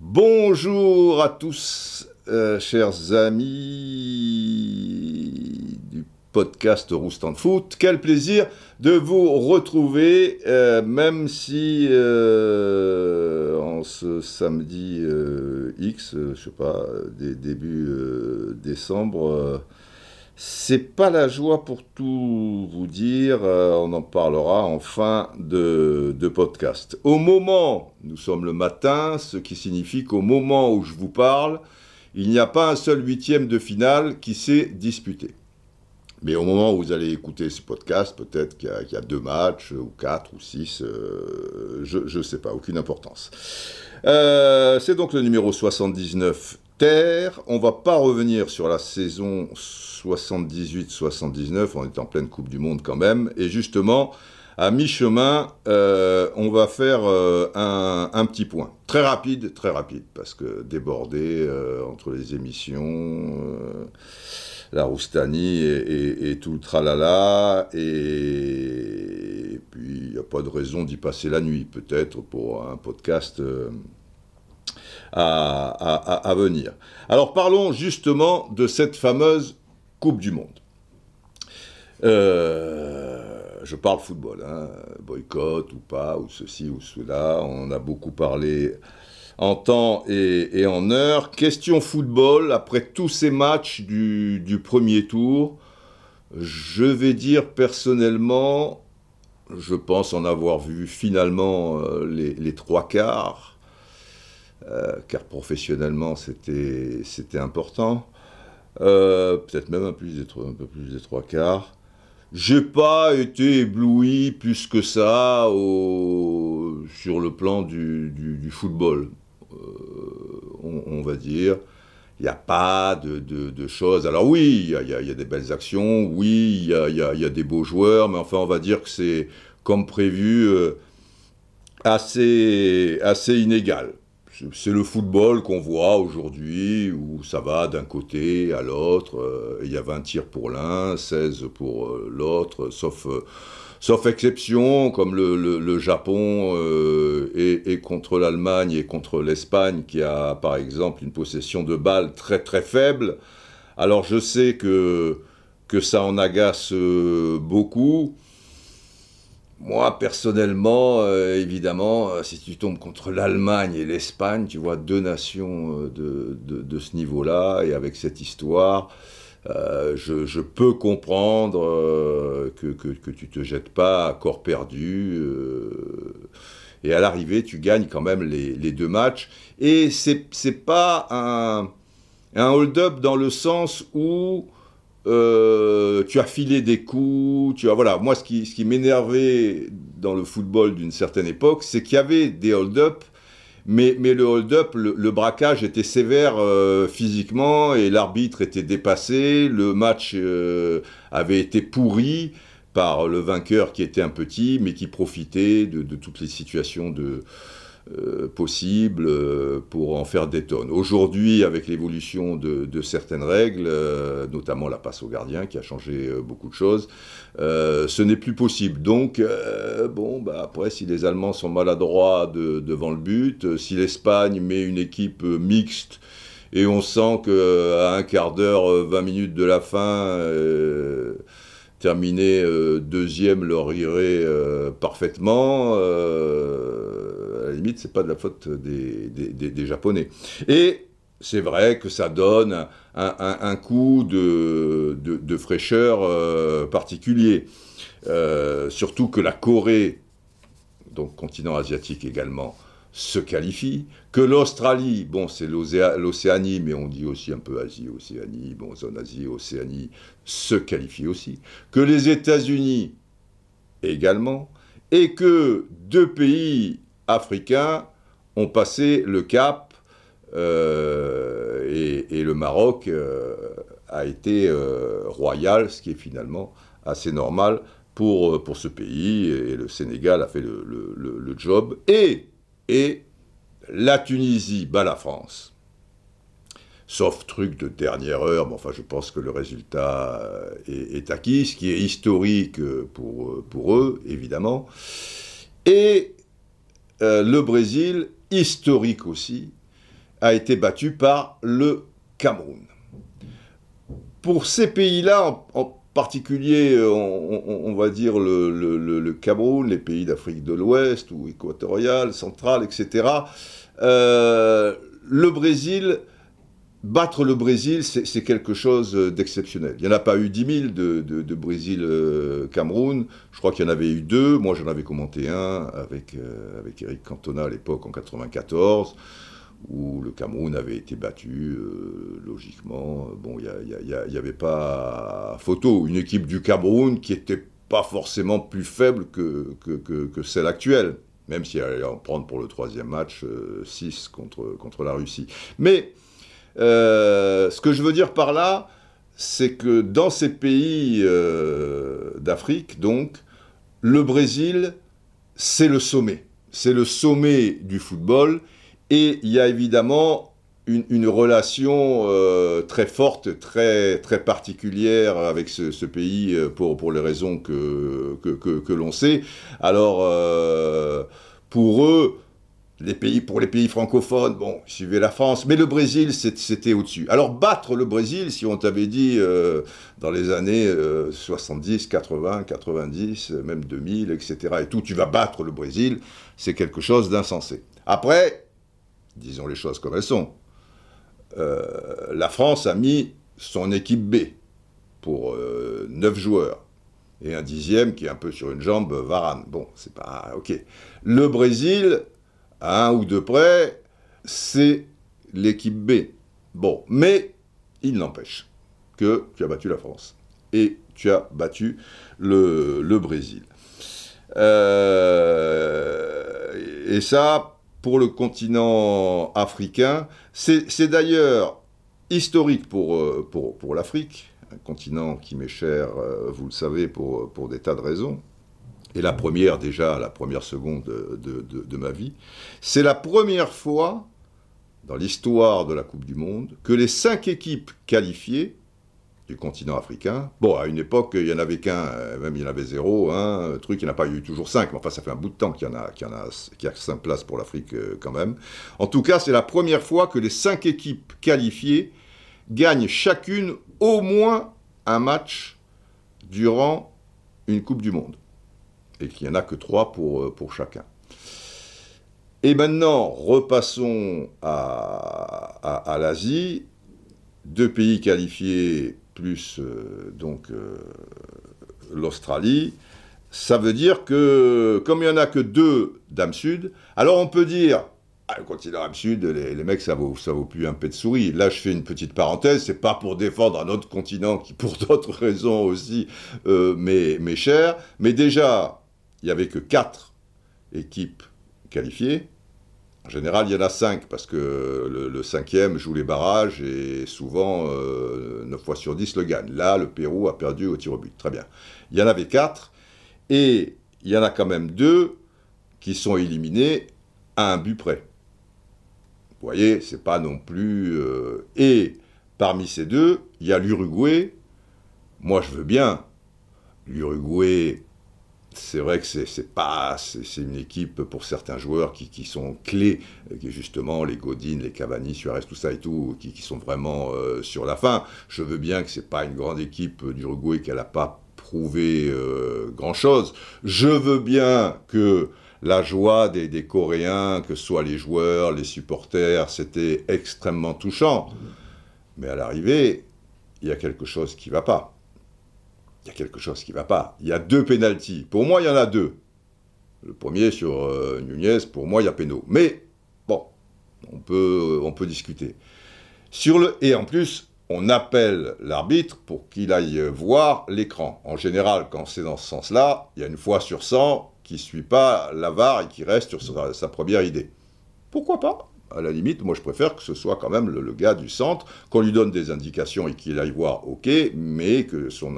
Bonjour à tous, euh, chers amis du podcast Roustan Foot. Quel plaisir de vous retrouver, euh, même si euh, en ce samedi X, je sais pas, dé- début décembre, c'est pas la joie pour tout vous dire, euh, on en parlera en fin de, podcast. Au moment, nous sommes le matin, ce qui signifie qu'au moment où je vous parle, il n'y a pas un seul huitième de finale qui s'est disputé. Mais au moment où vous allez écouter ce podcast, peut-être qu'il y, a- qu'il y a deux matchs, ou quatre, ou six, euh, je ne sais pas, aucune importance. Euh, c'est donc le numéro 79 Terre. On va pas revenir sur la saison 78-79, on est en pleine Coupe du Monde quand même. Et justement, à mi-chemin, euh, on va faire euh, un, petit point. Très rapide, très rapide, parce que débordé euh, entre les émissions, la Roustanie et, et- et tout le tralala, et, puis il n'y a pas de raison d'y passer la nuit, peut-être, pour un podcast à, venir. Alors parlons justement de cette fameuse Coupe du Monde. Euh, je parle football, hein, boycott ou pas, ou ceci ou cela. On a beaucoup parlé en temps et, en heure. Question football, après tous ces matchs du, premier tour, je vais dire personnellement, je pense en avoir vu finalement euh, les, trois quarts, car professionnellement c'était c'était important. Euh, Peut-être même un, plus des un peu plus des trois quarts. J'ai pas été ébloui plus que ça sur le plan du, du- football, euh, on, va dire. Il n'y a pas de, de- choses. Alors oui, il y a, y y a des belles actions, oui, il y a, y a- des beaux joueurs, mais enfin on va dire que c'est comme prévu euh, assez, assez inégal. C'est- le football qu'on voit aujourd'hui où ça va d'un côté à l'autre. euh, Il y a 20 tirs pour l'un, 16 pour euh, l'autre, sauf, euh, sauf exception, comme le, le- Japon est contre l'Allemagne et contre l'Espagne, qui a par exemple une possession de balles très très faible. Alors je sais que, que ça en agace beaucoup. Moi, personnellement, euh, évidemment, euh, si tu tombes contre l'Allemagne et l'Espagne, tu vois deux nations euh, de, de- ce niveau-là, et avec cette histoire, je, peux comprendre que, que, que tu te jettes pas à corps perdu. et à l'arrivée, tu gagnes quand même les, les deux matchs. Et c'est pas un, un hold-up dans le sens où euh, tu as filé des coups, tu as voilà. Moi, ce qui, m'énervait dans le football d'une certaine époque, c'est qu'il y avait des hold-up, mais, mais le hold-up, le, braquage était sévère euh, physiquement et l'arbitre était dépassé, le match euh, avait été pourri par le vainqueur qui était un petit, mais qui profitait de toutes les situations de euh, possibles euh, pour en faire des tonnes. Aujourd'hui, avec l'évolution de, certaines règles, euh, notamment la passe au gardien qui a changé beaucoup de choses, ce n'est plus possible. Donc, bon, bah, après, si les Allemands sont maladroits de- devant le but, si l'Espagne met une équipe mixte et on sent qu'à un quart d'heure, euh, 20 minutes de la fin, terminer deuxième leur irait parfaitement. La limite, c'est pas de la faute des, des- Japonais. Et c'est vrai que ça donne un, coup de, de- fraîcheur euh, particulier. Euh, surtout que la Corée, donc continent asiatique également, se qualifie, que l'Australie, bon c'est l'Océa- l'Océanie, mais on dit aussi un peu Asie, Océanie, bon zone Asie, Océanie, se qualifie aussi, que les États-Unis également, et que deux pays africains ont passé le cap, euh, et, le Maroc euh, a été euh, royal, ce qui est finalement assez normal pour, pour ce pays, et le Sénégal a fait le, le- le- job, et, et la Tunisie bat la France. sauf truc de dernière heure, mais enfin je pense que le résultat est, acquis, ce qui est historique pour, pour eux, évidemment. Et le Brésil, historique aussi, a été battu par le Cameroun. Pour ces pays-là, en, particulier, euh, on, va dire le, Cameroun, les pays d'Afrique de l'Ouest ou équatoriale, centrale, etc., euh, le Brésil, battre le Brésil, c'est quelque chose d'exceptionnel. Il n'y en a pas eu 10 000 de, Brésil-Cameroun. Euh, Je crois qu'il y en avait eu deux. Moi, j'en avais commenté un avec, avec Eric Cantona à l'époque en 94 où le Cameroun avait été battu, euh, logiquement. Bon, il n'y avait pas photo. Une équipe du Cameroun qui n'était pas forcément plus faible que, que, celle actuelle, même si elle allait en prendre pour le troisième match 6 euh, contre, contre la Russie. Mais euh, ce que je veux dire par là, c'est que dans ces pays d'Afrique, donc, le Brésil, c'est le sommet. C'est le sommet du football et il y a évidemment une, relation euh, très forte, très, très particulière avec ce, pays euh, pour, pour les raisons que, que, l'on sait. Alors, euh, pour eux, les pays, pour les pays francophones, bon, suivaient la France, mais le Brésil, c'était au-dessus. Alors, battre le Brésil, si on t'avait dit dans les années 70, 80, 90, même 2000, etc., et tout, tu vas battre le Brésil, c'est quelque chose d'insensé. Après, disons les choses comme elles sont. Euh, la France a mis son équipe B pour euh, 9 joueurs et un dixième qui est un peu sur une jambe, Varane. Bon, c'est pas ok. Le Brésil, à un ou deux près, c'est l'équipe B. Bon, mais il n'empêche que tu as battu la France et tu as battu le, Brésil. Euh, et ça, pour le continent africain. C'est d'ailleurs historique pour, euh, pour, l'Afrique, un continent qui m'est cher, euh, vous le savez, pour des tas de raisons. Et la première, déjà, la première seconde de, ma vie, c'est la première fois dans l'histoire de la Coupe du Monde que les cinq équipes qualifiées du continent africain. Bon, à une époque, il n'y en avait qu'un, euh, même il y en avait zéro, un truc, il n'y en a pas eu toujours cinq, mais enfin, ça fait un bout de temps qu'il y en a, qu'il a, qu'il cinq places pour l'Afrique euh, quand même. En tout cas, c'est la première fois que les cinq équipes qualifiées gagnent chacune au moins un match durant une Coupe du Monde. Et qu'il n'y en a que trois pour, euh, pour chacun. Et maintenant, repassons à, à, l'Asie. Deux pays qualifiés plus euh, donc euh, l'Australie, ça veut dire que comme il n'y en a que deux d'âme sud, alors on peut dire ah, le continent âme sud, les, mecs, ça vaut, ça vaut plus un pet de souris. Là, je fais une petite parenthèse, c'est pas pour défendre un autre continent qui, pour d'autres raisons aussi, m'est cher. Mais déjà, il y avait que quatre équipes qualifiées. En général, il y en a cinq, parce que le, cinquième joue les barrages et souvent, euh, 9 fois sur 10 le gagne. Là, le Pérou a perdu au tir au but. Très bien. Il y en avait quatre, et il y en a quand même deux qui sont éliminés à un but près. Vous voyez, c'est pas non plus. Euh, et parmi ces deux, il y a l'Uruguay. Moi, je veux bien. L'Uruguay, c'est vrai que c'est pas c'est une équipe pour certains joueurs qui, sont clés, qui justement les Godin, les Cavani, Suarez, tout ça et tout, qui, sont vraiment euh, sur la fin. Je veux bien que c'est pas une grande équipe d'Uruguay qu'elle n'a pas prouvé euh, grand chose. Je veux bien que la joie des, des, Coréens, que ce soit les joueurs, les supporters, c'était extrêmement touchant. Mais à l'arrivée, il y a quelque chose qui ne va pas il y a quelque chose qui ne va pas. Il y a deux pénalties. Pour moi, il y en a deux. Le premier sur euh, Nunez, pour moi, il y a péno. Mais bon, on peut, on peut discuter. Sur le, et en plus, on appelle l'arbitre pour qu'il aille voir l'écran. En général, quand c'est dans ce sens-là, il y a une fois sur 100 qui ne suit pas la VAR et qui reste sur sa première idée. Pourquoi pas? À la limite, moi je préfère que ce soit quand même le, gars du centre, qu'on lui donne des indications et qu'il aille voir, ok, mais que son,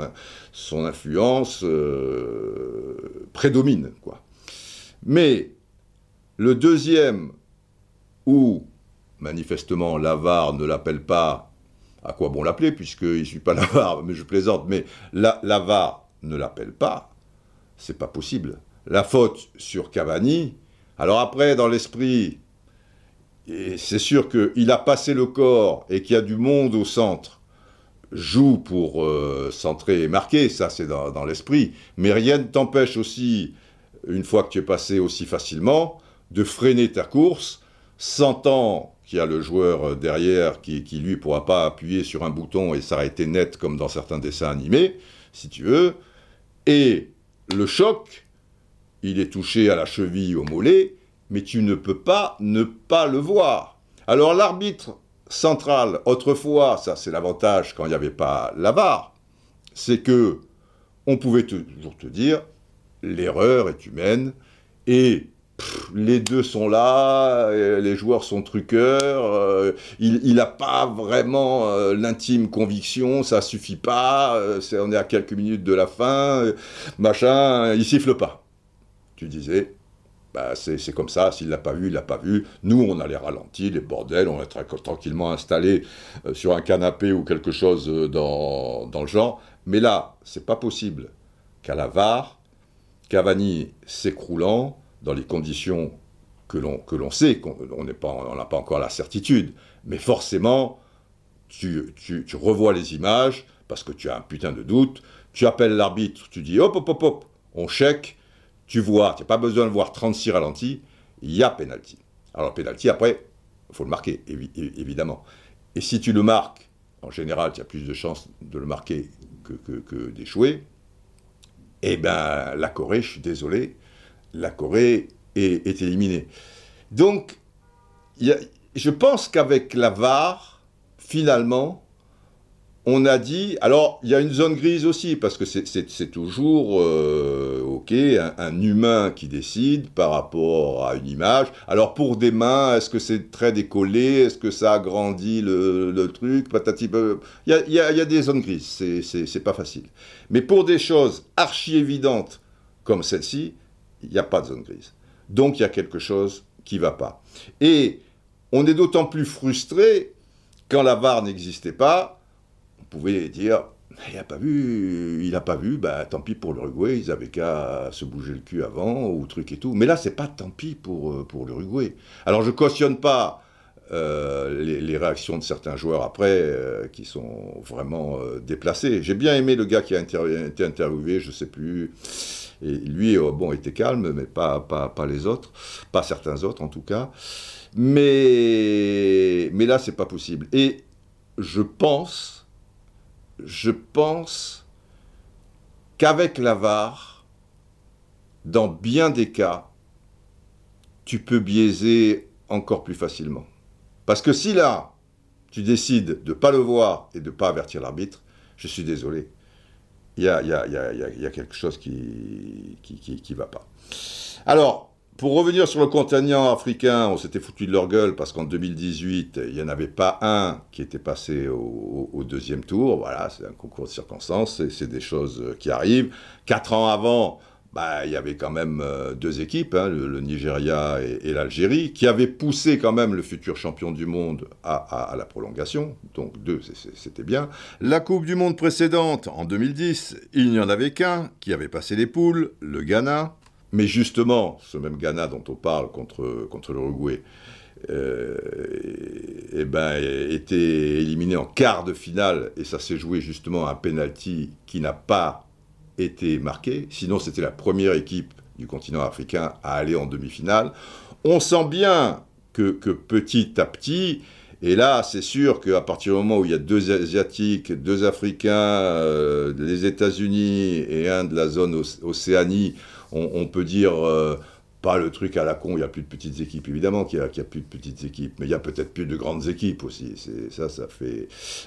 son influence euh, prédomine. Quoi. Mais le deuxième, où manifestement l'avare ne l'appelle pas à quoi bon l'appeler, puisqu'il ne suit pas la VAR, mais je plaisante, mais la, la VAR ne l'appelle pas, c'est pas possible. La faute sur Cavani, alors après, dans l'esprit, c'est sûr qu'il a passé le corps et qu'il y a du monde au centre, joue pour euh, centrer et marquer, ça c'est dans, l'esprit, mais rien ne t'empêche aussi, une fois que tu es passé aussi facilement, de freiner ta course, sentant qu'il y a le joueur derrière qui, qui lui pourra pas appuyer sur un bouton et s'arrêter net comme dans certains dessins animés, si tu veux, et le choc, il est touché à la cheville, au mollet, mais tu ne peux pas ne pas le voir. Alors l'arbitre central, autrefois, ça c'est l'avantage quand il n'y avait pas la VAR, c'est que on pouvait toujours te dire l'erreur est humaine et les deux sont là, les joueurs sont truqueurs, euh, il n'a pas vraiment euh, l'intime conviction, ça suffit pas, euh, on est à quelques minutes de la fin, machin, il siffle pas. Tu disais, bah, c'est comme ça, s'il l'a pas vu, il l'a pas vu. Nous, on a les ralentis, les bordels, on est tranquillement installés sur un canapé ou quelque chose dans, dans le genre. Mais là, c'est pas possible qu'à la VAR, Cavani s'écroulant, dans les conditions que l'on, sait, qu'on n'a pas, on pas encore la certitude, mais forcément, tu, tu, tu, revois les images, parce que tu as un putain de doute, tu appelles l'arbitre, tu dis hop, hop, hop, hop, on check, tu vois, tu n'as pas besoin de voir 36 ralentis, il y a penalty. Alors, penalty, après, il faut le marquer, évidemment. Et si tu le marques, en général, tu as plus de chances de le marquer que, que, que d'échouer, eh bien, la Corée, je suis désolé, la Corée est, éliminée. Donc, je pense qu'avec la VAR, finalement, on a dit, alors il y a une zone grise aussi, parce que c'est toujours, euh, ok, un, humain qui décide par rapport à une image. Alors pour des mains, est-ce que c'est très décollé? Est-ce que ça agrandit le, truc? Patati, il y a, y a, des zones grises, c'est pas facile. Mais pour des choses archi évidentes comme celle-ci, il n'y a pas de zone grise. Donc il y a quelque chose qui va pas. Et on est d'autant plus frustré quand la VAR n'existait pas. Pouvait dire, il n'a pas vu, il n'a pas vu, bah, tant pis pour l'Uruguay, ils avaient qu'à se bouger le cul avant, ou truc et tout. Mais là, c'est pas tant pis pour, euh, pour l'Uruguay. Alors je cautionne pas euh, les, réactions de certains joueurs après, euh, qui sont vraiment déplacés. J'ai bien aimé le gars qui a été interviewé, je sais plus, et lui, bon, était calme, mais pas, pas, pas les autres, pas certains autres en tout cas. Mais, mais là, c'est pas possible. Et je pense, je pense qu'avec la VAR, dans bien des cas, tu peux biaiser encore plus facilement. Parce que si là, tu décides de ne pas le voir et de ne pas avertir l'arbitre, je suis désolé, il y a, quelque chose qui ne qui, va pas. Alors, pour revenir sur le continent africain, on s'était foutu de leur gueule parce qu'en 2018, il n'y en avait pas un qui était passé au, deuxième tour. Voilà, c'est un concours de circonstances, c'est des choses qui arrivent. Quatre ans avant, bah, il y avait quand même euh, deux équipes, hein, le, Nigeria et, l'Algérie, qui avaient poussé quand même le futur champion du monde à, la prolongation. Donc deux, c'était bien. La Coupe du Monde précédente, en 2010, il n'y en avait qu'un qui avait passé les poules, le Ghana. Mais justement, ce même Ghana dont on parle contre, contre l'Uruguay, euh, eh ben, était éliminé en quart de finale, et ça s'est joué justement à un penalty qui n'a pas été marqué. Sinon, c'était la première équipe du continent africain à aller en demi-finale. On sent bien que, petit à petit, et là, c'est sûr qu'à partir du moment où il y a deux Asiatiques, deux Africains, euh, les États-Unis et un de la zone Océanie, on, peut dire euh, pas le truc à la con, il n'y a plus de petites équipes, évidemment qu'il n'y a, plus de petites équipes, mais il y a peut-être plus de grandes équipes aussi. Ça.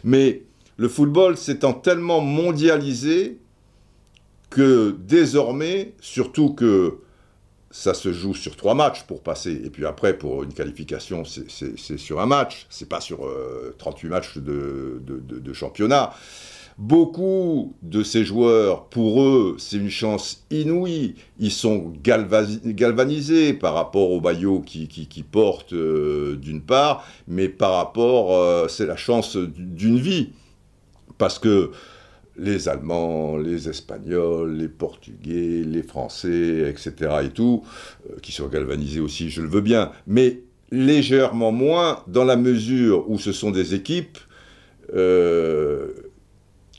Mais le football s'étant tellement mondialisé, que désormais, surtout que ça se joue sur trois matchs pour passer, et puis après, pour une qualification, c'est sur un match, c'est pas sur 38 euh, matchs de, championnat. Beaucoup de ces joueurs, pour eux, c'est une chance inouïe. Ils sont galvanisés par rapport au maillot qu'ils qui, portent euh, d'une part, mais par rapport, euh, c'est la chance d'une vie. Parce que les Allemands, les Espagnols, les Portugais, les Français, etc. et tout, euh, qui sont galvanisés aussi, je le veux bien, mais légèrement moins dans la mesure où ce sont des équipes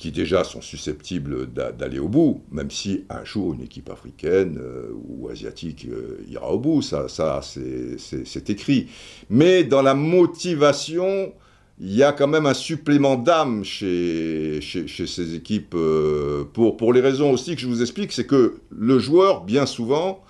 qui déjà sont susceptibles d'aller au bout, même si un jour une équipe africaine euh, ou asiatique euh, ira au bout, ça, ça c'est écrit. Mais dans la motivation, il y a quand même un supplément d'âme chez, chez, ces équipes, euh, pour, pour les raisons aussi que je vous explique, c'est que le joueur, bien souvent,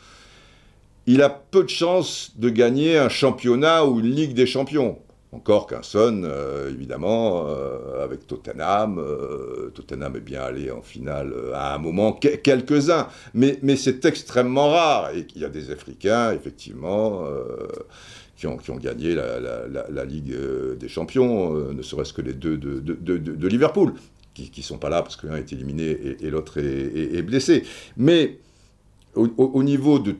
il a peu de chances de gagner un championnat ou une Ligue des champions. Encore qu'un Son, euh, évidemment, euh, avec Tottenham. Euh, Tottenham est bien allé en finale à un moment, quelques-uns. Mais, c'est extrêmement rare. Et il y a des Africains, effectivement, qui ont, gagné la, Ligue des Champions, ne serait-ce que les deux de, Liverpool, qui ne sont pas là parce qu'un est éliminé et, l'autre est, blessé. Mais au, au, niveau de,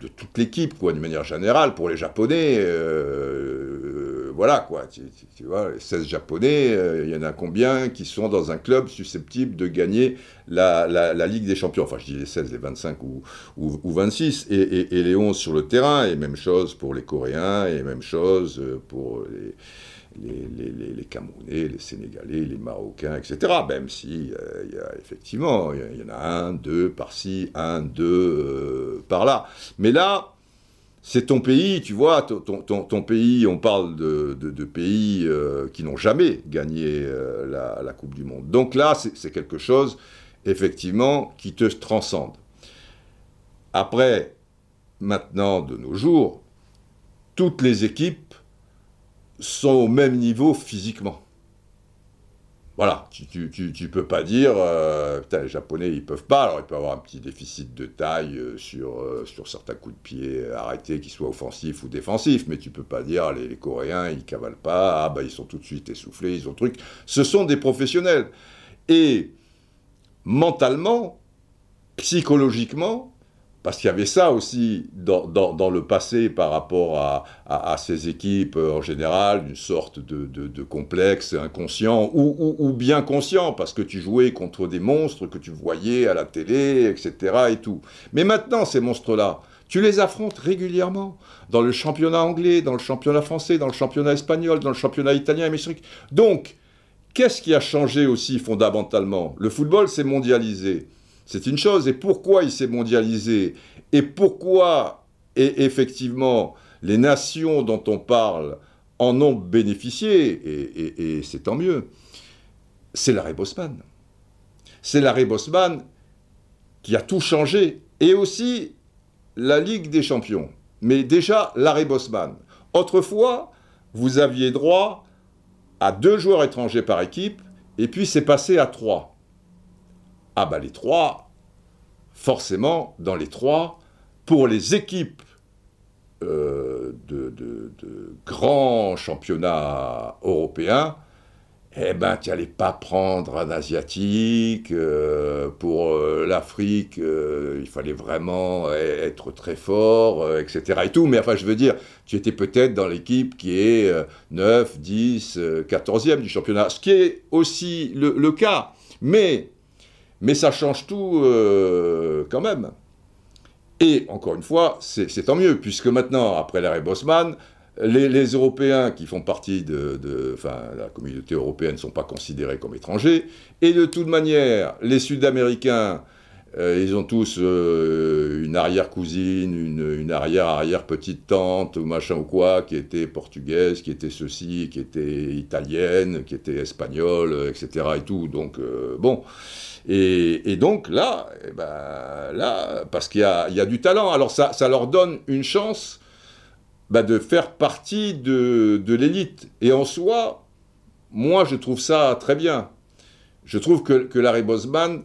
toute l'équipe, quoi, d'une manière générale, pour les Japonais, voilà quoi, tu, vois, les 16 Japonais, euh, il y en a combien qui sont dans un club susceptible de gagner la, Ligue des Champions? Enfin, je dis les 16, les 25 ou, ou, 26, et, les 11 sur le terrain, et même chose pour les Coréens, et même chose pour les, les, Camerounais, les Sénégalais, les Marocains, etc. Même si, euh, effectivement, il y, en a un, deux par-ci, un, deux euh, par-là. Mais là, c'est ton pays, tu vois, ton, pays, on parle de, pays euh, qui n'ont jamais gagné euh, la, Coupe du Monde. Donc là, c'est quelque chose, effectivement, qui te transcende. Après, maintenant, de nos jours, toutes les équipes sont au même niveau physiquement. Voilà, tu, tu, peux pas dire, euh, putain, les Japonais, ils peuvent pas, alors ils peuvent avoir un petit déficit de taille euh, sur, euh, sur certains coups de pied arrêtés, qu'ils soient offensifs ou défensifs, mais tu peux pas dire, les, Coréens, ils cavalent pas, ah bah ils sont tout de suite essoufflés, ils ont truc. Ce sont des professionnels. Et mentalement, psychologiquement, parce qu'il y avait ça aussi dans, le passé par rapport à, ces équipes euh, en général, une sorte de, complexe inconscient ou, ou, bien conscient, parce que tu jouais contre des monstres que tu voyais à la télé, etc. Et tout. Mais maintenant, ces monstres-là, tu les affrontes régulièrement dans le championnat anglais, dans le championnat français, dans le championnat espagnol, dans le championnat italien et mexicain. Donc, qu'est-ce qui a changé aussi fondamentalement? Le football s'est mondialisé. C'est une chose. Et pourquoi il s'est mondialisé? Et pourquoi, et effectivement, les nations dont on parle en ont bénéficié, et, c'est tant mieux, c'est l'arrêt Bosman. C'est l'arrêt Bosman qui a tout changé. Et aussi la Ligue des Champions. Mais déjà, l'arrêt Bosman. Autrefois, vous aviez droit à deux joueurs étrangers par équipe, et puis c'est passé à trois. Ah bah les trois, forcément, dans les trois, pour les équipes euh, de, grands championnats européens, eh ben, tu n'allais pas prendre un asiatique. Euh, pour euh, l'Afrique, il fallait vraiment être très fort, etc. Et tout. Mais enfin, je veux dire, tu étais peut-être dans l'équipe qui est 9, 10, 14e du championnat. Ce qui est aussi le, le cas. Mais mais ça change tout euh, quand même. Et encore une fois, c'est tant mieux, puisque maintenant, après l'arrêt Bosman, les, Européens qui font partie de, la communauté européenne ne sont pas considérés comme étrangers, et de toute manière, les Sud-Américains, euh, ils ont tous euh, une arrière-cousine, une, une arrière-arrière-petite-tante, ou machin ou quoi, qui était portugaise, qui était ceci, qui était italienne, qui était espagnole, etc. et tout. Donc, bon. Et, donc là, eh ben, parce qu'il y a, du talent, alors ça, leur donne une chance bah, de faire partie de, l'élite. Et en soi, moi, je trouve ça très bien. Je trouve que, Larry Bosman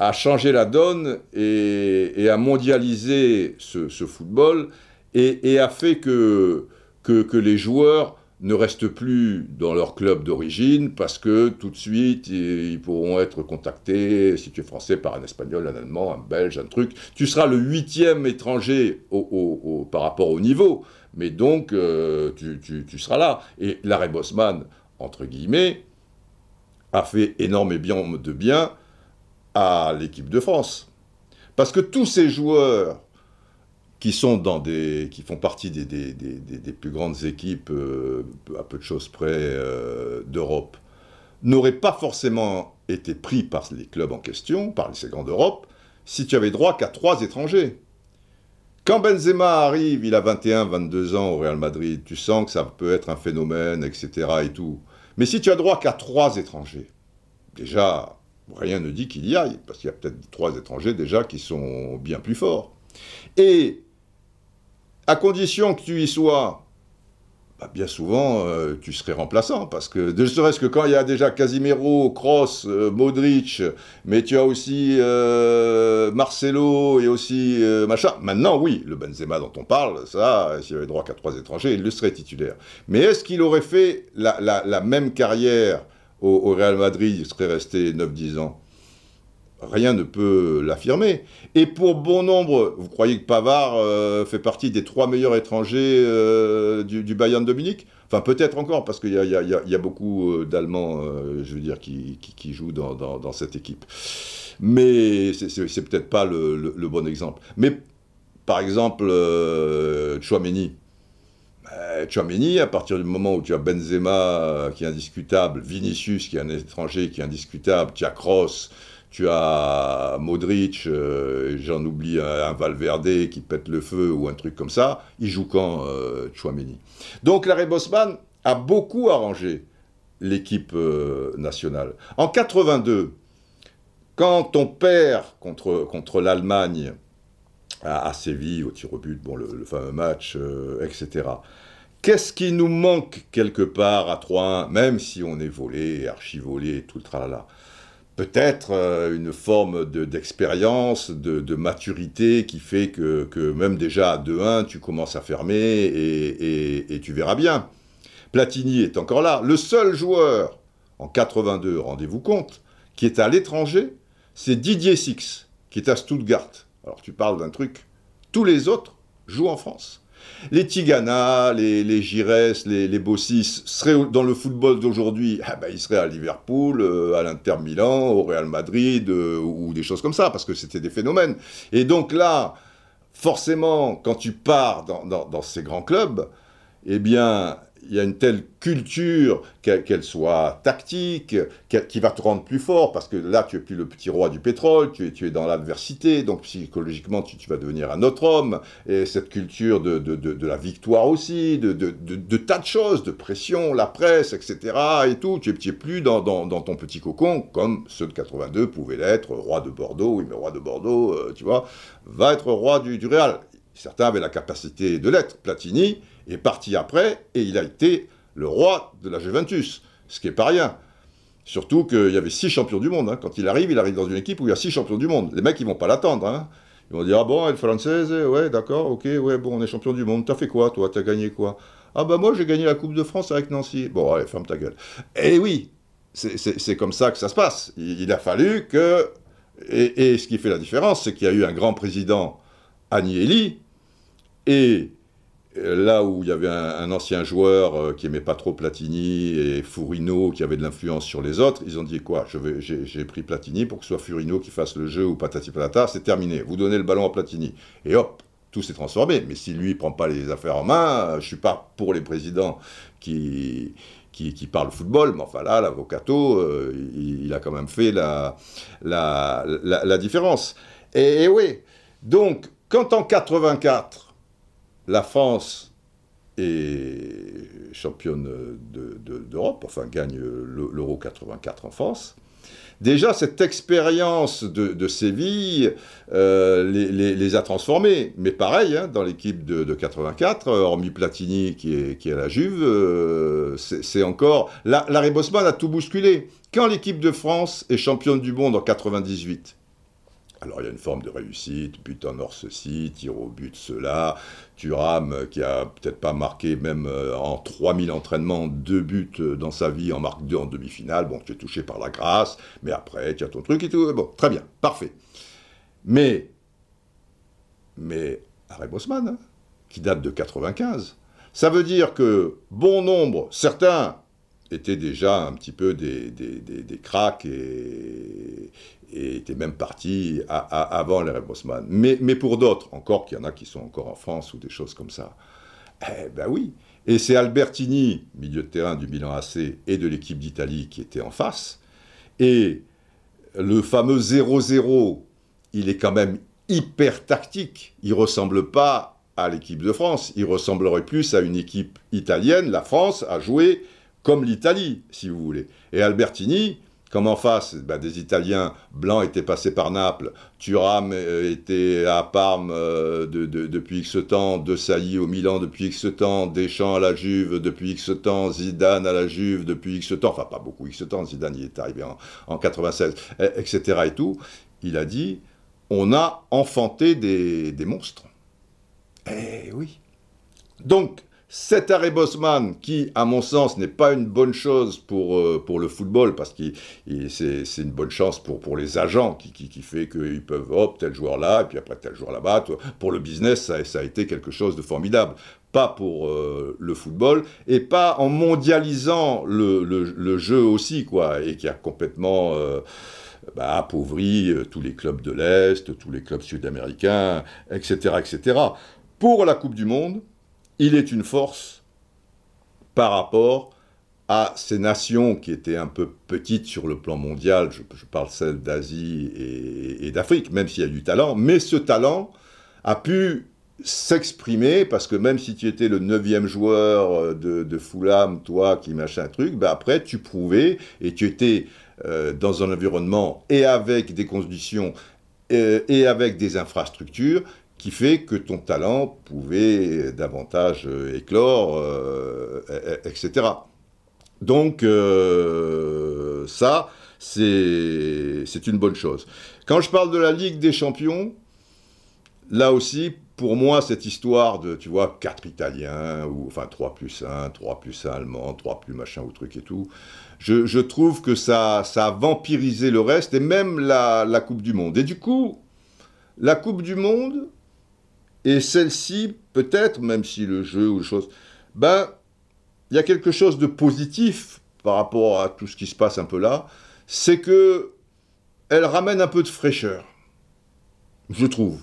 a changé la donne et, a mondialisé ce, football et, a fait que les joueurs ne restent plus dans leur club d'origine parce que tout de suite, ils pourront être contactés, si tu es français, par un espagnol, un allemand, un belge, un truc. Tu seras le huitième étranger par rapport au niveau, mais donc euh, tu, seras là. Et l'arrêt Bosman, entre guillemets, a fait énormément de bien à l'équipe de France. Parce que tous ces joueurs qui sont dans des, qui font partie des, des, des, plus grandes équipes, euh, à peu de choses près, euh, d'Europe, n'auraient pas forcément été pris par les clubs en question, par ces grands d'Europe, si tu avais droit qu'à trois étrangers. Quand Benzema arrive, il a 21, 22 ans au Real Madrid, tu sens que ça peut être un phénomène, etc. et tout. Mais si tu as droit qu'à trois étrangers, déjà, rien ne dit qu'il y aille, parce qu'il y a peut-être trois étrangers déjà qui sont bien plus forts. Et à condition que tu y sois, bah, bien souvent, euh, tu serais remplaçant, parce que, ne serait-ce que quand il y a déjà Casimiro, Kroos, euh, Modric, mais tu as aussi euh, Marcelo et aussi machin. Maintenant, oui, le Benzema dont on parle, ça, s'il avait droit qu'à trois étrangers, il le serait titulaire. Mais est-ce qu'il aurait fait la, même carrière au, au Real Madrid, il serait resté 9-10 ans? Rien ne peut l'affirmer. Et pour bon nombre, vous croyez que Pavard euh, fait partie des trois meilleurs étrangers euh, du, Bayern de Munich? Enfin, peut-être encore, parce qu'il y, a beaucoup euh, d'Allemands, je veux dire, qui, jouent dans, cette équipe. Mais c'est peut-être pas le, bon exemple. Mais, par exemple, Chouameni. Chouameni, à partir du moment où tu as Benzema qui est indiscutable, Vinicius qui est un étranger qui est indiscutable, tu tu as Modric, euh, j'en oublie un, Valverde qui pète le feu ou un truc comme ça. Il joue quand euh, Donc Larry Bosman a beaucoup arrangé l'équipe euh, nationale. En 82, quand on perd contre, l'Allemagne à, Séville au tir au but, bon, le, fameux match, etc. Qu'est-ce qui nous manque quelque part à 3-1, même si on est volé, archi-volé, tout le tralala? Peut-être euh, une forme d'expérience, de, maturité qui fait que, même déjà à 2-1, tu commences à fermer et, tu verras bien. Platini est encore là. Le seul joueur en 82, rendez-vous compte, qui est à l'étranger, c'est Didier Six, qui est à Stuttgart. Alors tu parles d'un truc. Tous les autres jouent en France les Tigana, les, les Gires, les, les Bossis seraient dans le football d'aujourd'hui, ah ben, ils seraient à Liverpool, euh, à l'Inter Milan, au Real Madrid, euh, ou des choses comme ça, parce que c'était des phénomènes. Et donc là, forcément, quand tu pars dans, dans ces grands clubs, eh bien, il y a une telle culture, qu'elle soit tactique, qui va te rendre plus fort, parce que là, tu es plus le petit roi du pétrole, tu es, tu es dans l'adversité, donc psychologiquement, tu, vas devenir un autre homme, et cette culture de, de, la victoire aussi, de, de, tas de choses, de pression, la presse, etc., et tout, tu es, plus dans, dans, ton petit cocon, comme ceux de 82 pouvaient l'être, roi de Bordeaux, oui, mais roi de Bordeaux, euh, tu vois, va être roi du, du Real. Certains avaient la capacité de l'être. Platini, est parti après et il a été le roi de la Juventus, ce qui n'est pas rien. Surtout qu'il y avait six champions du monde. Hein. Quand il arrive, il arrive dans une équipe où il y a six champions du monde. Les mecs, ils vont pas l'attendre. Hein. Ils vont dire Ah bon, elle française, ouais, d'accord, ok, ouais, bon, on est champion du monde. T'as fait quoi, toi? T'as gagné quoi? Ah bah moi, j'ai gagné la Coupe de France avec Nancy. Bon, allez, ferme ta gueule. Et oui, c'est comme ça que ça se passe. Il, a fallu que. Et, et, ce qui fait la différence, c'est qu'il y a eu un grand président, Agnelli, et là où il y avait un, ancien joueur euh, qui aimait pas trop Platini et Furino qui avait de l'influence sur les autres, ils ont dit quoi? J'ai pris Platini pour que ce soit Furino qui fasse le jeu ou patati patata, c'est terminé. Vous donnez le ballon à Platini. Et hop, tout s'est transformé. Mais si lui prend pas les affaires en main, je suis pas pour les présidents qui qui, parlent football, mais enfin là, l'avocato, euh, il, a quand même fait la, la, différence. Et, et oui, donc, quand en 84, la France est championne d'Europe, enfin gagne l'Euro 84 en France. Déjà, cette expérience de, Séville euh, les, a transformés. Mais pareil, hein, dans l'équipe de, 84, hormis Platini qui est, à la Juve, euh, c'est encore... Larry Bosman a tout bousculé. Quand l'équipe de France est championne du monde en 98, Alors il y a une forme de réussite, but en or ceci, tir au but cela. Thuram, qui a peut-être pas marqué même euh, en 3000 entraînements deux buts euh, dans sa vie, en marque deux en demi-finale. Bon, tu es touché par la grâce, mais après tu as ton truc et tout. Bon, très bien, parfait. Mais, mais Harry Bosman, hein, qui date de 95, ça veut dire que bon nombre, certains étaient déjà un petit peu des, des, des, cracks et, étaient même partis avant les Bosman. Mais, mais pour d'autres, encore qu'il y en a qui sont encore en France ou des choses comme ça, eh ben oui. Et c'est Albertini, milieu de terrain du Milan AC et de l'équipe d'Italie qui était en face. Et le fameux 0-0, il est quand même hyper tactique. Il ressemble pas à l'équipe de France. Il ressemblerait plus à une équipe italienne. La France a joué comme l'Italie, si vous voulez. Et Albertini, comme en face, ben, des Italiens blancs étaient passés par Naples, Thuram euh, était à Parme euh, depuis X temps, De Sailly au Milan depuis X temps, Deschamps à la Juve depuis X temps, Zidane à la Juve depuis X temps, enfin pas beaucoup X temps, Zidane il est arrivé en, en 96, etc. et tout. Il a dit, on a enfanté des monstres. Eh oui. Donc, cet arrêt Bosman, qui, à mon sens, n'est pas une bonne chose pour, euh, pour le football, parce que c'est une bonne chance pour, pour les agents, qui, qui, fait qu'ils peuvent, hop, tel joueur là, et puis après tel joueur là-bas. Pour le business, ça, ça, a été quelque chose de formidable. Pas pour euh, le football, et pas en mondialisant le, le, jeu aussi, quoi, et qui a complètement... Euh, bah, appauvri tous les clubs de l'Est, tous les clubs sud-américains, etc., etc pour la Coupe du Monde, il est une force par rapport à ces nations qui étaient un peu petites sur le plan mondial, je, parle celles d'Asie et, d'Afrique, même s'il y a du talent, mais ce talent a pu s'exprimer, parce que même si tu étais le neuvième joueur de, de Fulham, toi qui machin un truc, ben après tu prouvais et tu étais euh, dans un environnement et avec des conditions euh, et avec des infrastructures qui fait que ton talent pouvait davantage euh, éclore, euh, etc. Donc euh, ça, c'est une bonne chose. Quand je parle de la Ligue des Champions, là aussi, pour moi, cette histoire de, tu vois, 4 Italiens, ou enfin 3 plus 1, 3 plus 1 Allemand, 3 plus machin ou truc et tout, je, je trouve que ça, ça a vampirisé le reste, et même la, la Coupe du Monde. Et du coup, la Coupe du Monde, et celle-ci, peut-être, même si le jeu ou les choses, ben, il y a quelque chose de positif par rapport à tout ce qui se passe un peu là, c'est que elle ramène un peu de fraîcheur. Je trouve.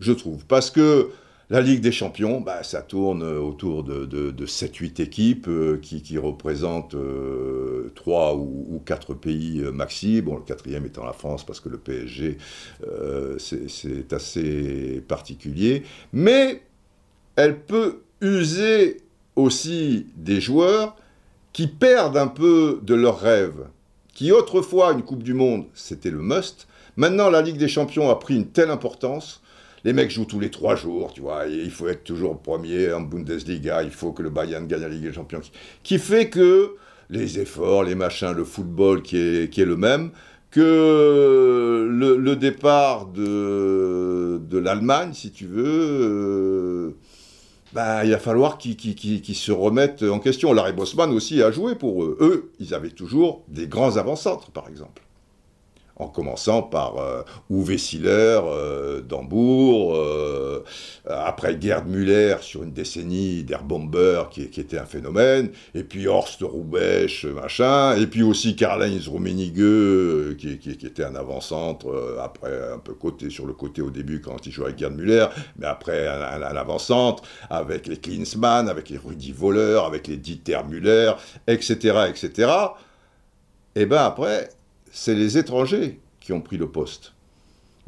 Je trouve. Parce que la Ligue des Champions, bah, ça tourne autour de, de, 7-8 équipes euh, qui, représentent 3 euh, ou, 4 pays euh, maxi. Bon, le quatrième étant la France, parce que le PSG, c'est assez particulier. Mais elle peut user aussi des joueurs qui perdent un peu de leur rêve. Qui autrefois, une Coupe du Monde, c'était le must. Maintenant, la Ligue des Champions a pris une telle importance les mecs jouent tous les trois jours, tu vois, il faut être toujours premier en Bundesliga, il faut que le Bayern gagne la Ligue des Champions, qui fait que les efforts, les machins, le football qui est, qui est le même, que le, départ de, de l'Allemagne, si tu veux, euh, ben, il va falloir qu'ils se remettent en question. Larry Bosman aussi a joué pour eux. Eux, ils avaient toujours des grands avant-centres, par exemple en commençant par euh, Uwe Siller euh, d'Hambourg, euh, après Gerd Müller sur une décennie, Der Bomber qui, était un phénomène, et puis Horst Rubesch, machin, et puis aussi Karl-Heinz Rummenigge euh, qui, était un avant-centre, euh, après un peu côté sur le côté au début quand il jouait avec Gerd Müller, mais après un, un, avant-centre, avec les Klinsmann, avec les Rudi Voller, avec les Dieter Müller, etc., etc. Et ben après, c'est les étrangers qui ont pris le poste.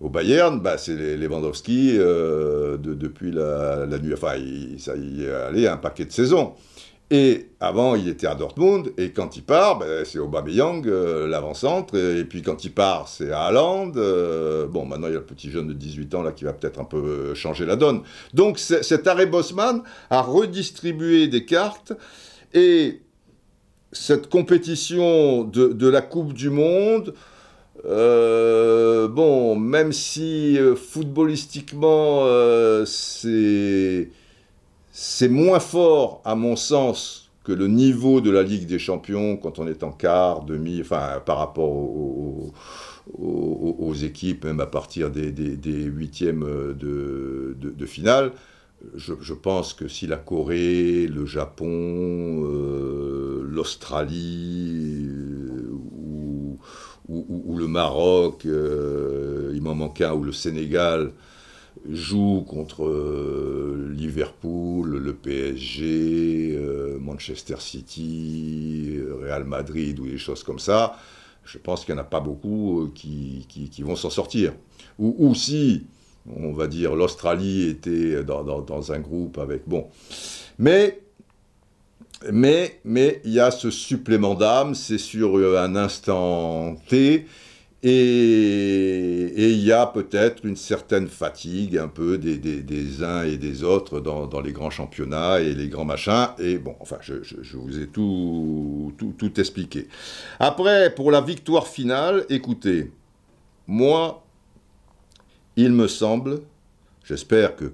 Au Bayern, bah, c'est Lewandowski euh, de, depuis la, nuit. Enfin, ça y est allé un paquet de saisons. Et avant, il était à Dortmund, et quand il part, bah, c'est Aubameyang, euh, l'avant-centre, et, puis quand il part, c'est à Haaland. Euh, bon, maintenant, il y a le petit jeune de 18 ans là qui va peut-être un peu changer la donne. Donc, cet arrêt Bosman a redistribué des cartes, et cette compétition de, la Coupe du Monde, Euh, bon, même si euh, footballistiquement euh, c'est moins fort à mon sens que le niveau de la Ligue des Champions quand on est en quart, demi, enfin par rapport aux, équipes, même à partir des, huitièmes de, finale. Je, pense que si la Corée, le Japon, l'Australie ou, le Maroc, euh, il m'en manque un, ou le Sénégal joue contre euh, Liverpool, le PSG, euh, Manchester City, Real Madrid ou des choses comme ça, je pense qu'il n'y en a pas beaucoup qui, vont s'en sortir. Ou, si, on va dire, l'Australie était dans, un groupe avec... Bon. Mais mais mais il y a ce supplément d'âme, c'est sur euh, un instant T, et il y a peut-être une certaine fatigue un peu des, des, uns et des autres dans, dans, les grands championnats et les grands machins. Et bon, enfin, je, je, vous ai tout, tout, tout expliqué. Après, pour la victoire finale, écoutez, moi, il me semble J'espère que,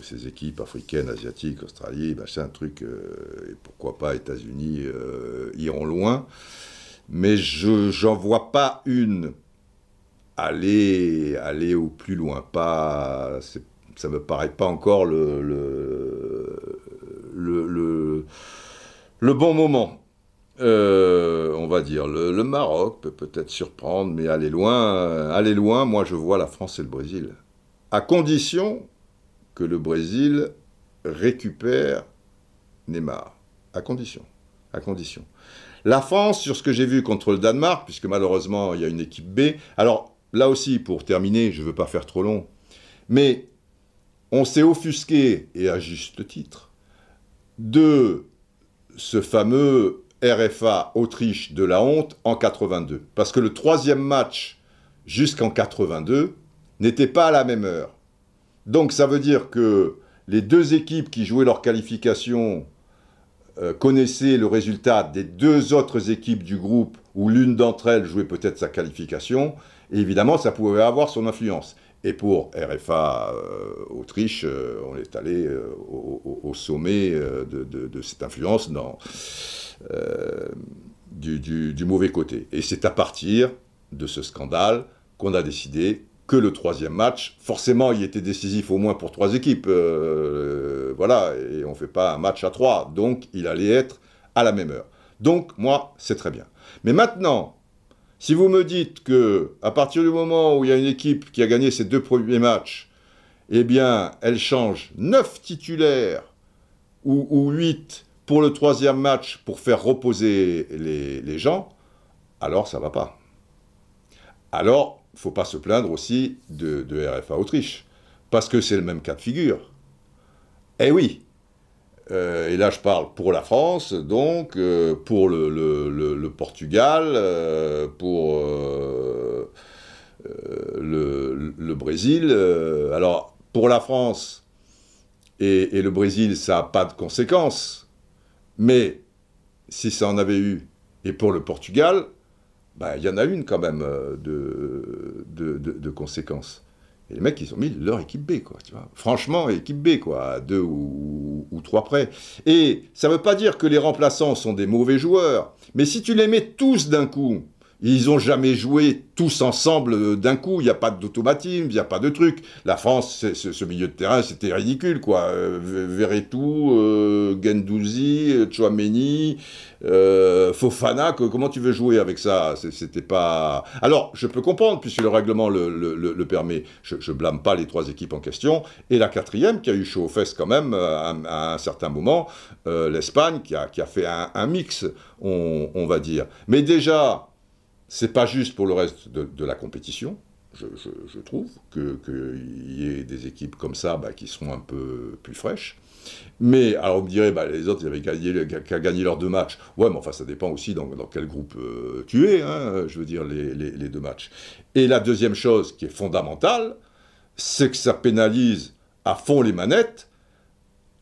ces équipes africaines, asiatiques, Australie, c'est un truc, euh, et pourquoi pas États-Unis, euh, iront loin. Mais je n'en vois pas une aller, aller au plus loin. Pas, ça me paraît pas encore le, bon moment. Euh, on va dire le, Maroc peut peut-être surprendre, mais aller loin, aller loin. Moi, je vois la France et le Brésil à condition que le Brésil récupère Neymar. À condition. À condition. La France, sur ce que j'ai vu contre le Danemark, puisque malheureusement il y a une équipe B, alors là aussi, pour terminer, je ne veux pas faire trop long, mais on s'est offusqué, et à juste titre, de ce fameux RFA Autriche de la honte en 82. Parce que le troisième match jusqu'en 82, n'étaient pas à la même heure. Donc ça veut dire que les deux équipes qui jouaient leur qualification euh, connaissaient le résultat des deux autres équipes du groupe où l'une d'entre elles jouait peut-être sa qualification, et évidemment ça pouvait avoir son influence. Et pour RFA euh, Autriche, euh, on est allé au, sommet de, cette influence dans, du, du mauvais côté. Et c'est à partir de ce scandale qu'on a décidé que le troisième match. Forcément, il était décisif au moins pour trois équipes. Euh, voilà, et on ne fait pas un match à trois. Donc, il allait être à la même heure. Donc, moi, c'est très bien. Mais maintenant, si vous me dites que à partir du moment où il y a une équipe qui a gagné ses deux premiers matchs, eh bien, elle change neuf titulaires ou, huit pour le troisième match pour faire reposer les, gens, alors ça va pas. Alors, il faut pas se plaindre aussi de, RFA Autriche, parce que c'est le même cas de figure. Eh oui, euh, et là je parle pour la France, donc euh, pour le, Portugal, euh, pour le, Brésil. alors pour la France et, le Brésil, ça n'a pas de conséquences, mais si ça en avait eu, et pour le Portugal, bah, il y en a une quand même euh, de, de, conséquences. Et les mecs, ils ont mis leur équipe B, quoi, tu vois. Franchement, équipe B, quoi, à deux ou, ou trois près. Et ça ne veut pas dire que les remplaçants sont des mauvais joueurs, mais si tu les mets tous d'un coup, ils n'ont jamais joué tous ensemble euh, d'un coup. Il n'y a pas d'automatisme, il n'y a pas de truc. La France, ce, milieu de terrain, c'était ridicule, quoi. Euh, Verretou, euh, Gendouzi, euh, Chouameni, Fofana. comment tu veux jouer avec ça? C'était pas. Alors, je peux comprendre, puisque le règlement le, permet. Je, ne blâme pas les trois équipes en question. Et la quatrième, qui a eu chaud aux fesses quand même à, un certain moment, l'Espagne, qui a, fait un, mix, on va dire. Mais déjà c'est pas juste pour le reste de, la compétition, je, trouve, qu'il y ait des équipes comme ça bah, qui seront un peu plus fraîches. Mais, alors on me dirait, bah, les autres, ils avaient gagné, qu'à gagner leurs deux matchs. Ouais, mais enfin, ça dépend aussi dans, quel groupe euh, tu es, hein, je veux dire, les, deux matchs. Et la deuxième chose qui est fondamentale, c'est que ça pénalise à fond les manettes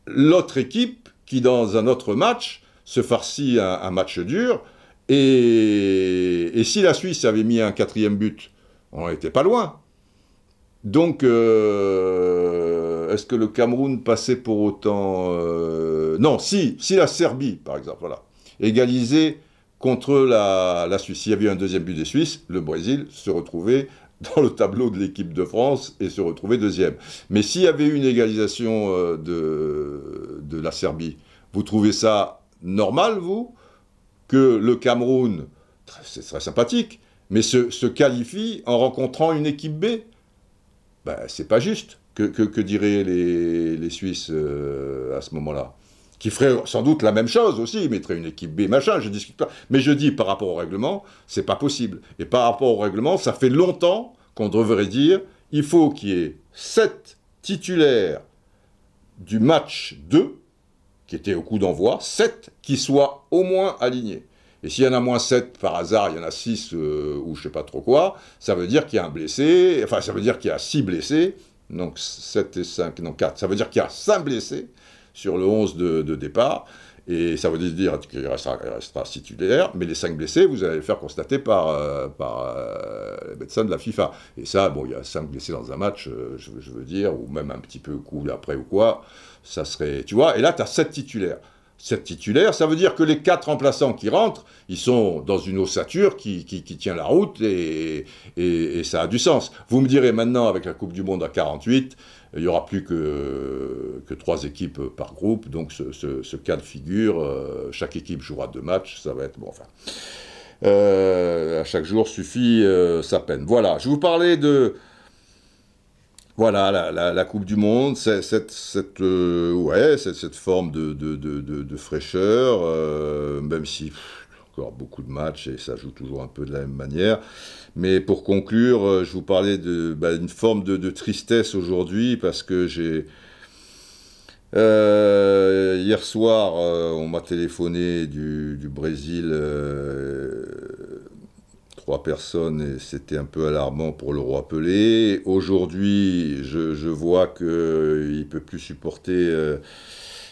l'autre équipe qui, dans un autre match, se farcit un match dur Et, si la Suisse avait mis un quatrième but, on n'était pas loin. Donc, euh, est-ce que le Cameroun passait pour autant... Euh, non, si, la Serbie, par exemple, voilà, égalisait contre la, Suisse. S'il y avait un deuxième but des Suisses, le Brésil se retrouvait dans le tableau de l'équipe de France et se retrouvait deuxième. Mais s'il y avait eu une égalisation euh, de la Serbie, vous trouvez ça normal, vous? Que le Cameroun, c'est très sympathique, mais se, qualifie en rencontrant une équipe B ben, C'est pas juste. Que, diraient les, Suisses euh, à ce moment-là? Qui ferait sans doute la même chose aussi, mettrait une équipe B, machin, je discute pas. Mais je dis, par rapport au règlement, c'est pas possible. Et par rapport au règlement, ça fait longtemps qu'on devrait dire, il faut qu'il y ait sept titulaires du match 2, qui était au coup d'envoi, sept qui soient au moins alignés. Et s'il y en a moins 7 par hasard, il y en a 6 euh, ou je sais pas trop quoi, ça veut dire qu'il y a un blessé, enfin ça veut dire qu'il y a 6 blessés, donc 7 et 5, non 4, ça veut dire qu'il y a 5 blessés, sur le 11 de, départ. Et ça veut dire qu'il restera, restera, titulaire, mais les 5 blessés, vous allez les faire constater par, euh, par euh, les médecins de la FIFA. Et ça, bon, il y a 5 blessés dans un match, euh, je, veux dire, ou même un petit peu cool après ou quoi, ça serait. Tu vois, et là, tu as 7 titulaires. 7 titulaires, ça veut dire que les 4 remplaçants qui rentrent, ils sont dans une ossature qui, qui, tient la route et, et, ça a du sens. Vous me direz maintenant, avec la Coupe du Monde à 48, il n'y aura plus que, que trois équipes par groupe, donc ce, ce, cas de figure, euh, chaque équipe jouera deux matchs, ça va être bon, enfin. Euh, à chaque jour suffit euh, sa peine. Voilà, je vous parlais de. Voilà, la, Coupe du Monde, cette, cette, ouais, cette, forme de, fraîcheur, même si encore beaucoup de matchs et ça joue toujours un peu de la même manière. Mais pour conclure, euh, je vous parlais d'une bah, forme de, tristesse aujourd'hui parce que j'ai. Euh, hier soir, euh, on m'a téléphoné du, Brésil, trois personnes, et c'était un peu alarmant pour le roi Pelé. Aujourd'hui, je, vois qu'il ne peut plus supporter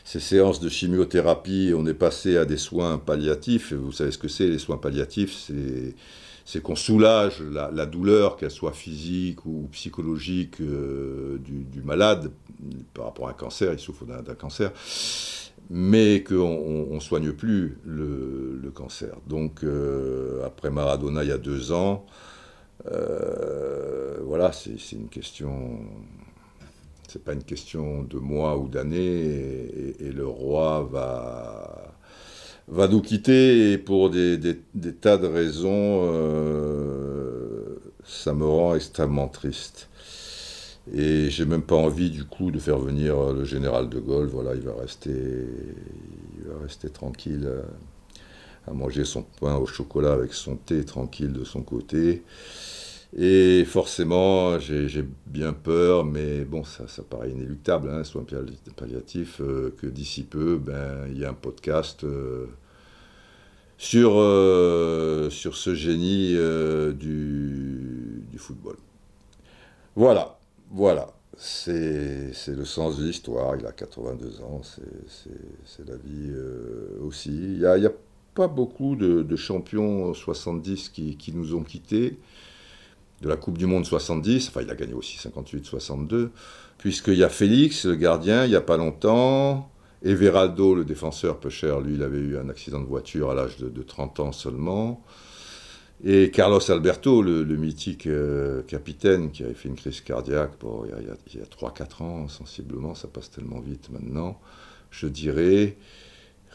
ces séances de chimiothérapie, on est passé à des soins palliatifs. Vous savez ce que c'est, les soins palliatifs? C'est qu'on soulage la, douleur, qu'elle soit physique ou psychologique, euh, du, malade par rapport à un cancer, il souffre d'un cancer, mais qu'on ne soigne plus le, cancer. Donc, euh, après Maradona, il y a deux ans, euh, voilà, c'est une question pas une question de mois ou d'années, et, le roi va, va nous quitter, et pour des, tas de raisons, euh, ça me rend extrêmement triste. Et j'ai même pas envie du coup de faire venir le général de Gaulle. Voilà, il va rester, il va rester tranquille euh, à manger son pain au chocolat avec son thé tranquille de son côté. Et forcément, j'ai bien peur, mais bon, ça, paraît inéluctable, hein, soins palliatifs, euh, que d'ici peu, ben, il y a un podcast euh, sur, euh, sur ce génie du, du, football. Voilà, voilà. C'est le sens de l'histoire. Il a 82 ans, c'est la vie aussi. Il n'y a, pas beaucoup de, de champions 70 qui, qui nous ont quittés de la Coupe du Monde 70, enfin il a gagné aussi 58-62, puisqu'il y a Félix, le gardien, il n'y a pas longtemps, Everaldo, le défenseur peu cher, lui, il avait eu un accident de voiture à l'âge de, 30 ans seulement, et Carlos Alberto, le, mythique euh, capitaine qui avait fait une crise cardiaque il y a, a 3-4 ans, sensiblement, ça passe tellement vite maintenant, je dirais.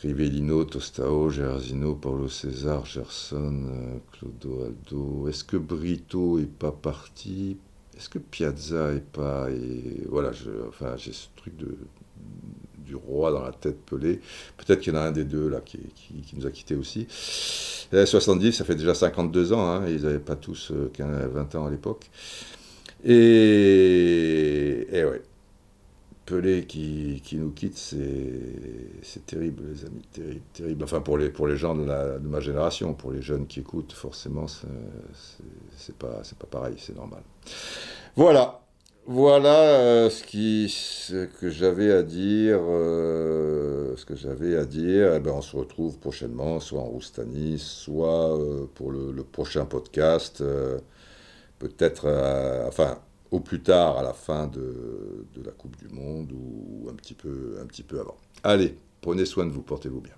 Rivellino, Tostao, Gersino, Paulo César, Gerson, euh, Aldo. Est-ce que Brito est pas parti? Est-ce que Piazza est pas et voilà, enfin j'ai ce truc de du roi dans la tête pelée. Peut-être qu'il y en a un des deux là qui, nous a quittés aussi. 70, ça fait déjà 52 ans. Hein, ils n'avaient pas tous 20 euh, ans à l'époque. Et, ouais. Pelé qui, nous quitte, c'est terrible, les amis, terrible, terrible. Enfin, pour les, gens de, de ma génération, pour les jeunes qui écoutent, forcément, c'est pas, pas pareil, c'est normal. Voilà, Voilà euh, ce, que j'avais à dire. euh, ce que j'avais à dire. Eh ben, on se retrouve prochainement, soit en Roustanie, soit euh, pour le, prochain podcast. Peut-être, enfin, au plus tard, à la fin de, la Coupe du Monde ou un petit peu, avant. Allez, prenez soin de vous, portez-vous bien.